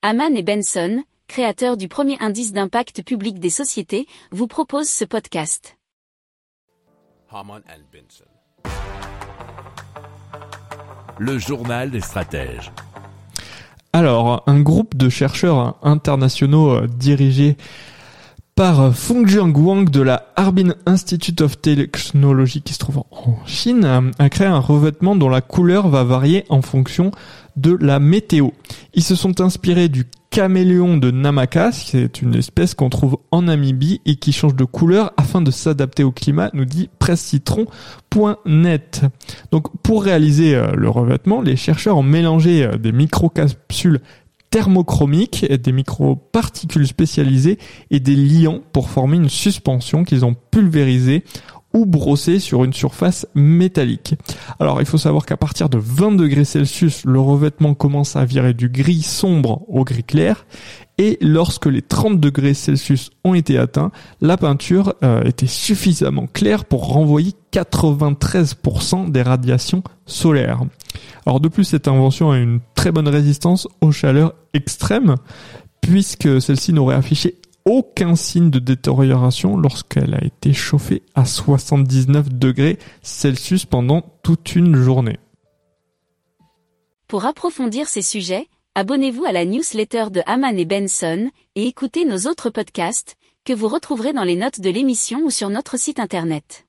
Haman et Benson, créateurs du premier indice d'impact public des sociétés, vous proposent ce podcast. Haman and Benson. Le journal des stratèges. Alors, un groupe de chercheurs internationaux euh, dirigé par Fengjiang Wang de la Harbin Institute of Technology qui se trouve en Chine a créé un revêtement dont la couleur va varier en fonction de la météo. Ils se sont inspirés du caméléon de Namaka, c'est une espèce qu'on trouve en Namibie et qui change de couleur afin de s'adapter au climat, nous dit pressecitron.net. Donc pour réaliser euh, le revêtement, les chercheurs ont mélangé euh, des microcapsules thermochromiques, des microparticules spécialisées et des liants pour former une suspension qu'ils ont pulvérisée ou brossé sur une surface métallique. Alors il faut savoir qu'à partir de 20 degrés Celsius, le revêtement commence à virer du gris sombre au gris clair et lorsque les 30 degrés Celsius ont été atteints, la peinture euh, était suffisamment claire pour renvoyer 93% des radiations solaires. Alors de plus, cette invention a une très bonne résistance aux chaleurs extrêmes puisque celle-ci n'aurait affiché aucun signe de détérioration lorsqu'elle a été chauffée à 79 degrés Celsius pendant toute une journée. Pour approfondir ces sujets, abonnez-vous à la newsletter de Haman et Benson et écoutez nos autres podcasts que vous retrouverez dans les notes de l'émission ou sur notre site internet.